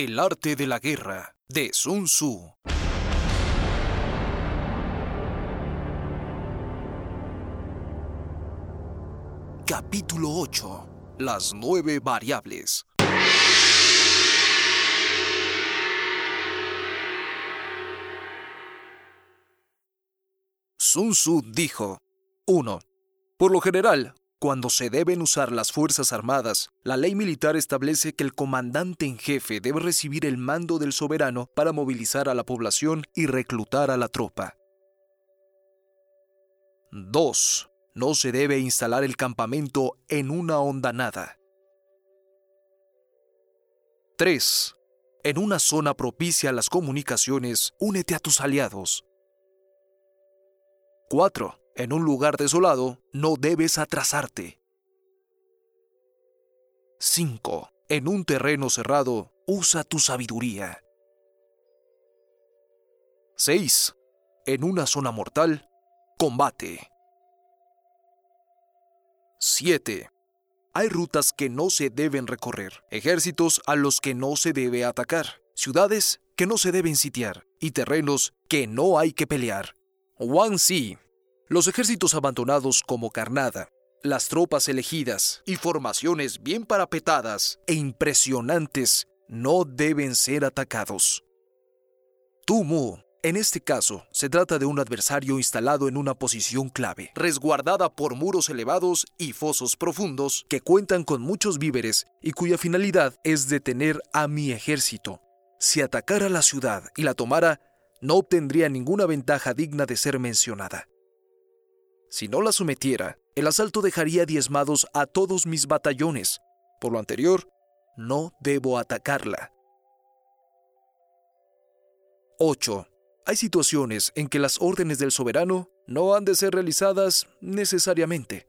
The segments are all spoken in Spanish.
El arte de la guerra de Sun Tzu. Capítulo 8. Las nueve variables. Sun Tzu dijo 1. Por lo general, cuando se deben usar las Fuerzas Armadas, la ley militar establece que el comandante en jefe debe recibir el mando del soberano para movilizar a la población y reclutar a la tropa. 2. No se debe instalar el campamento en una hondanada. 3. En una zona propicia a las comunicaciones, únete a tus aliados. 4. En un lugar desolado, no debes atrasarte. 5. En un terreno cerrado, usa tu sabiduría. 6. En una zona mortal, combate. 7. Hay rutas que no se deben recorrer, ejércitos a los que no se debe atacar, ciudades que no se deben sitiar y terrenos que no hay que pelear. Wang Xi los ejércitos abandonados como carnada, las tropas elegidas y formaciones bien parapetadas e impresionantes no deben ser atacados. Tumu, en este caso, se trata de un adversario instalado en una posición clave, resguardada por muros elevados y fosos profundos que cuentan con muchos víveres y cuya finalidad es detener a mi ejército. Si atacara la ciudad y la tomara, no obtendría ninguna ventaja digna de ser mencionada. Si no la sometiera, el asalto dejaría diezmados a todos mis batallones. Por lo anterior, no debo atacarla. 8. Hay situaciones en que las órdenes del soberano no han de ser realizadas necesariamente.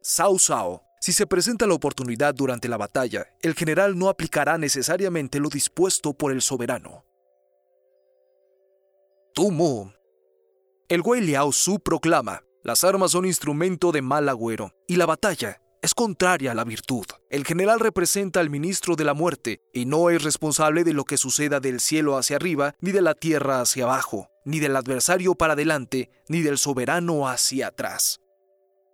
Sao Sao. Si se presenta la oportunidad durante la batalla, el general no aplicará necesariamente lo dispuesto por el soberano. Tumu. El Wei Liao Su proclama, las armas son instrumento de mal agüero, y la batalla es contraria a la virtud. El general representa al ministro de la muerte, y no es responsable de lo que suceda del cielo hacia arriba, ni de la tierra hacia abajo, ni del adversario para adelante, ni del soberano hacia atrás.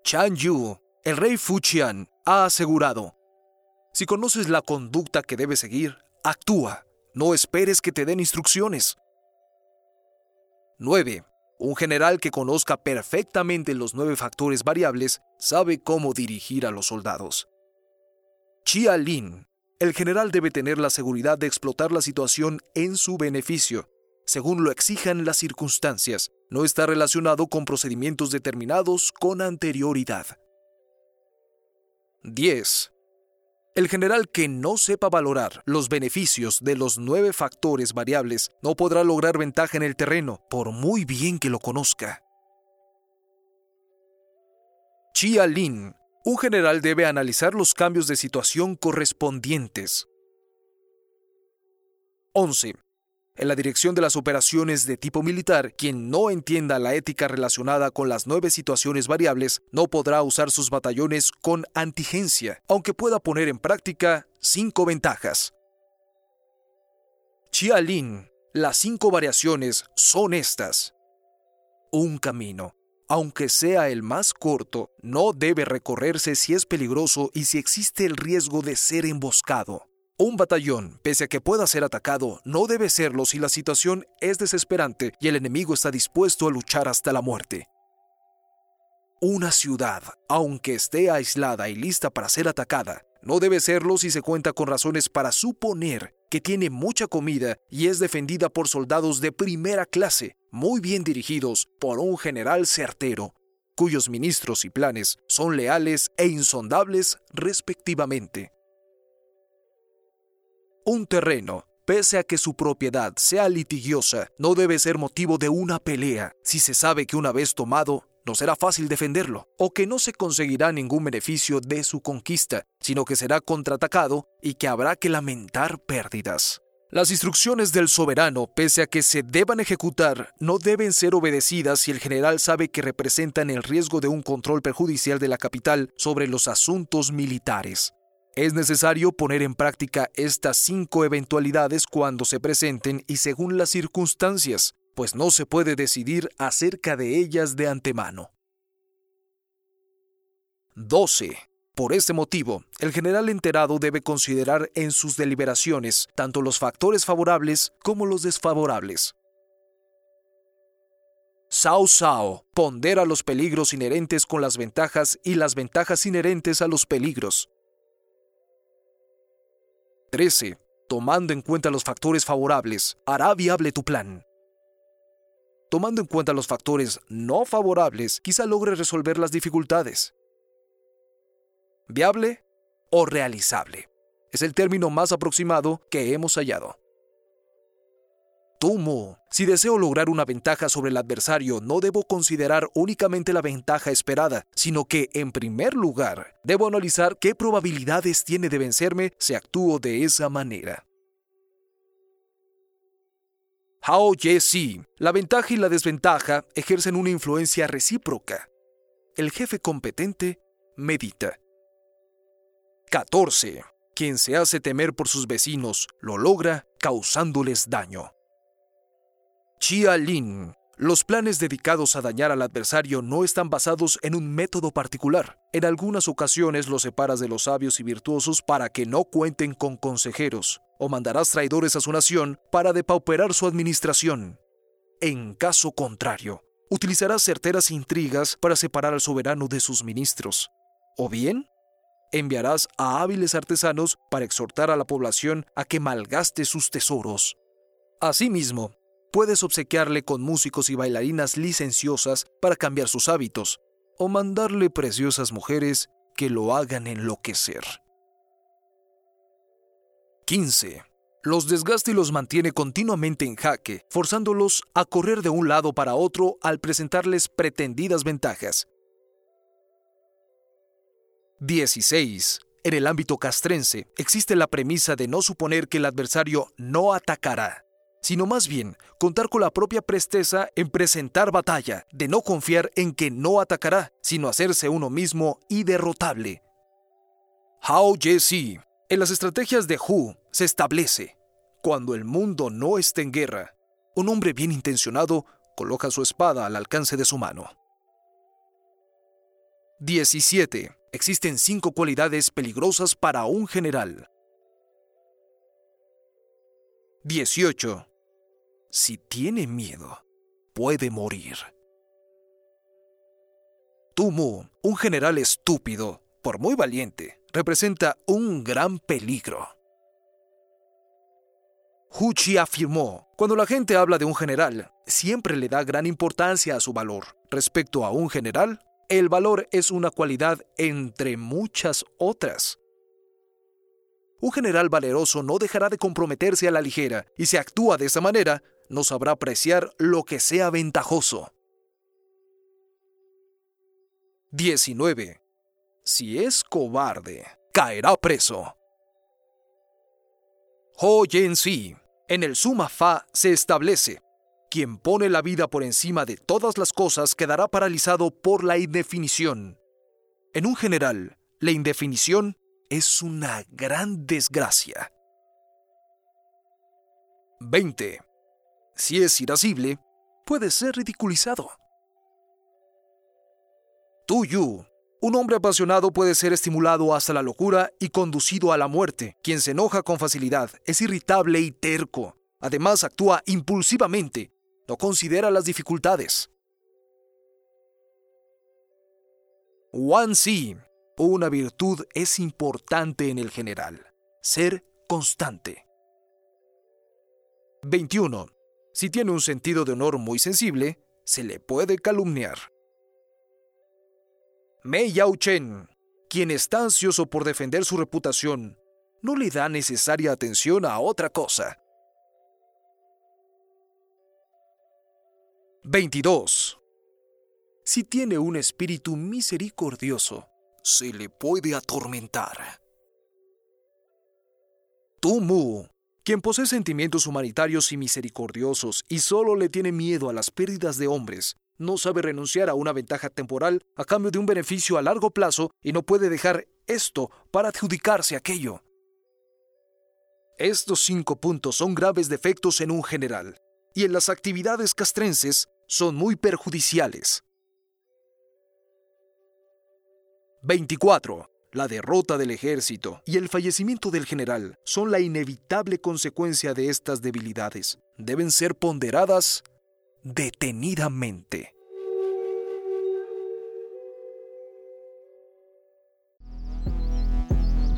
Chan Yu, el rey Fujian, ha asegurado, si conoces la conducta que debes seguir, actúa, no esperes que te den instrucciones. 9. Un general que conozca perfectamente los nueve factores variables sabe cómo dirigir a los soldados. Chia Lin. El general debe tener la seguridad de explotar la situación en su beneficio, según lo exijan las circunstancias. No está relacionado con procedimientos determinados con anterioridad. 10. El general que no sepa valorar los beneficios de los nueve factores variables no podrá lograr ventaja en el terreno, por muy bien que lo conozca. Chia Lin. Un general debe analizar los cambios de situación correspondientes. 11. En la dirección de las operaciones de tipo militar, quien no entienda la ética relacionada con las nueve situaciones variables no podrá usar sus batallones con antigencia, aunque pueda poner en práctica cinco ventajas. Chia Lin, las cinco variaciones son estas. Un camino, aunque sea el más corto, no debe recorrerse si es peligroso y si existe el riesgo de ser emboscado. Un batallón, pese a que pueda ser atacado, no debe serlo si la situación es desesperante y el enemigo está dispuesto a luchar hasta la muerte. Una ciudad, aunque esté aislada y lista para ser atacada, no debe serlo si se cuenta con razones para suponer que tiene mucha comida y es defendida por soldados de primera clase, muy bien dirigidos por un general certero, cuyos ministros y planes son leales e insondables respectivamente. Un terreno, pese a que su propiedad sea litigiosa, no debe ser motivo de una pelea si se sabe que una vez tomado no será fácil defenderlo, o que no se conseguirá ningún beneficio de su conquista, sino que será contraatacado y que habrá que lamentar pérdidas. Las instrucciones del soberano, pese a que se deban ejecutar, no deben ser obedecidas si el general sabe que representan el riesgo de un control perjudicial de la capital sobre los asuntos militares. Es necesario poner en práctica estas cinco eventualidades cuando se presenten y según las circunstancias, pues no se puede decidir acerca de ellas de antemano. 12. Por este motivo, el general enterado debe considerar en sus deliberaciones tanto los factores favorables como los desfavorables. Sao Sao pondera los peligros inherentes con las ventajas y las ventajas inherentes a los peligros. 13. Tomando en cuenta los factores favorables, hará viable tu plan. Tomando en cuenta los factores no favorables, quizá logre resolver las dificultades. Viable o realizable es el término más aproximado que hemos hallado. Si deseo lograr una ventaja sobre el adversario, no debo considerar únicamente la ventaja esperada, sino que, en primer lugar, debo analizar qué probabilidades tiene de vencerme si actúo de esa manera. Hao Ye Si. La ventaja y la desventaja ejercen una influencia recíproca. El jefe competente medita. 14. Quien se hace temer por sus vecinos lo logra causándoles daño. Chia Lin. Los planes dedicados a dañar al adversario no están basados en un método particular. En algunas ocasiones los separas de los sabios y virtuosos para que no cuenten con consejeros, o mandarás traidores a su nación para depauperar su administración. En caso contrario, utilizarás certeras intrigas para separar al soberano de sus ministros. O bien, enviarás a hábiles artesanos para exhortar a la población a que malgaste sus tesoros. Asimismo, puedes obsequiarle con músicos y bailarinas licenciosas para cambiar sus hábitos, o mandarle preciosas mujeres que lo hagan enloquecer. 15. Los desgasta y los mantiene continuamente en jaque, forzándolos a correr de un lado para otro al presentarles pretendidas ventajas. 16. En el ámbito castrense existe la premisa de no suponer que el adversario no atacará sino más bien contar con la propia presteza en presentar batalla, de no confiar en que no atacará, sino hacerse uno mismo y derrotable. Hao Ye-si, en las estrategias de Hu se establece, cuando el mundo no esté en guerra, un hombre bien intencionado coloca su espada al alcance de su mano. 17. Existen cinco cualidades peligrosas para un general. 18. Si tiene miedo, puede morir. Tumu, un general estúpido, por muy valiente, representa un gran peligro. Huchi afirmó, cuando la gente habla de un general, siempre le da gran importancia a su valor. Respecto a un general, el valor es una cualidad entre muchas otras. Un general valeroso no dejará de comprometerse a la ligera, y si actúa de esa manera, no sabrá apreciar lo que sea ventajoso. 19. Si es cobarde, caerá preso. Ho Yen Si, en el Suma Fa se establece: quien pone la vida por encima de todas las cosas quedará paralizado por la indefinición. En un general, la indefinición es una gran desgracia. 20 si es irascible, puede ser ridiculizado. Tu Yu, un hombre apasionado puede ser estimulado hasta la locura y conducido a la muerte. Quien se enoja con facilidad es irritable y terco. Además, actúa impulsivamente. No considera las dificultades. Wan Si, una virtud es importante en el general. Ser constante. 21. Si tiene un sentido de honor muy sensible, se le puede calumniar. Mei Yao Chen, quien está ansioso por defender su reputación, no le da necesaria atención a otra cosa. 22. Si tiene un espíritu misericordioso, se le puede atormentar. Tu Mu, quien posee sentimientos humanitarios y misericordiosos y solo le tiene miedo a las pérdidas de hombres, no sabe renunciar a una ventaja temporal a cambio de un beneficio a largo plazo y no puede dejar esto para adjudicarse aquello. Estos cinco puntos son graves defectos en un general, y en las actividades castrenses son muy perjudiciales. 24. La derrota del ejército y el fallecimiento del general son la inevitable consecuencia de estas debilidades. Deben ser ponderadas detenidamente.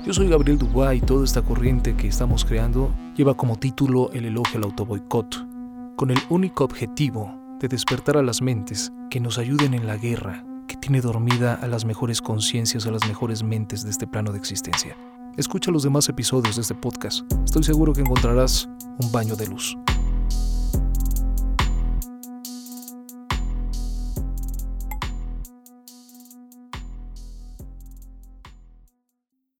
Yo soy Gabriel Dubois y toda esta corriente que estamos creando lleva como título el elogio al autoboicot, con el único objetivo de despertar a las mentes que nos ayuden en la guerra que tiene dormida a las mejores conciencias, a las mejores mentes de este plano de existencia. Escucha los demás episodios de este podcast. Estoy seguro que encontrarás un baño de luz.